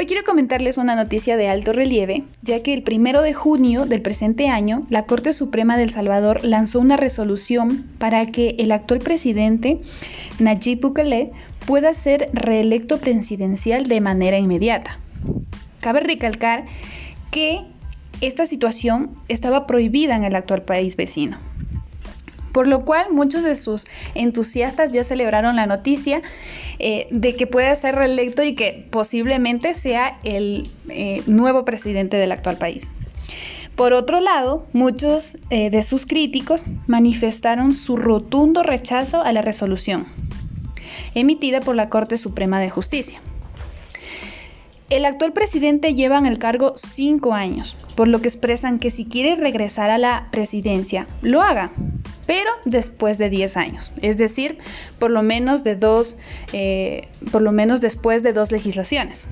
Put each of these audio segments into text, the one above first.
Hoy quiero comentarles una noticia de alto relieve, ya que el primero de junio del presente año, la Corte Suprema del Salvador lanzó una resolución para que el actual presidente, Nayib Bukele, pueda ser reelecto presidencial de manera inmediata. Cabe recalcar que esta situación estaba prohibida en el actual país vecino por lo cual muchos de sus entusiastas ya celebraron la noticia eh, de que pueda ser reelecto y que posiblemente sea el eh, nuevo presidente del actual país. Por otro lado, muchos eh, de sus críticos manifestaron su rotundo rechazo a la resolución emitida por la Corte Suprema de Justicia. El actual presidente lleva en el cargo cinco años, por lo que expresan que si quiere regresar a la presidencia, lo haga, pero después de 10 años, es decir, por lo menos de dos, eh, por lo menos después de dos legislaciones,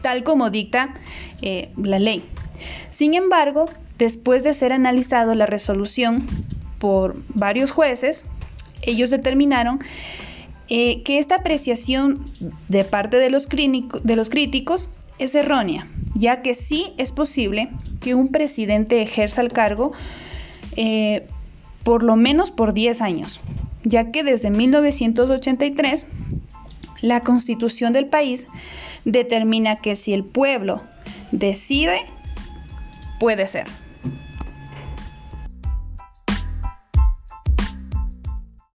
tal como dicta eh, la ley. Sin embargo, después de ser analizado la resolución por varios jueces, ellos determinaron eh, que esta apreciación de parte de los, de los críticos es errónea, ya que sí es posible que un presidente ejerza el cargo eh, por lo menos por 10 años, ya que desde 1983 la constitución del país determina que si el pueblo decide, puede ser.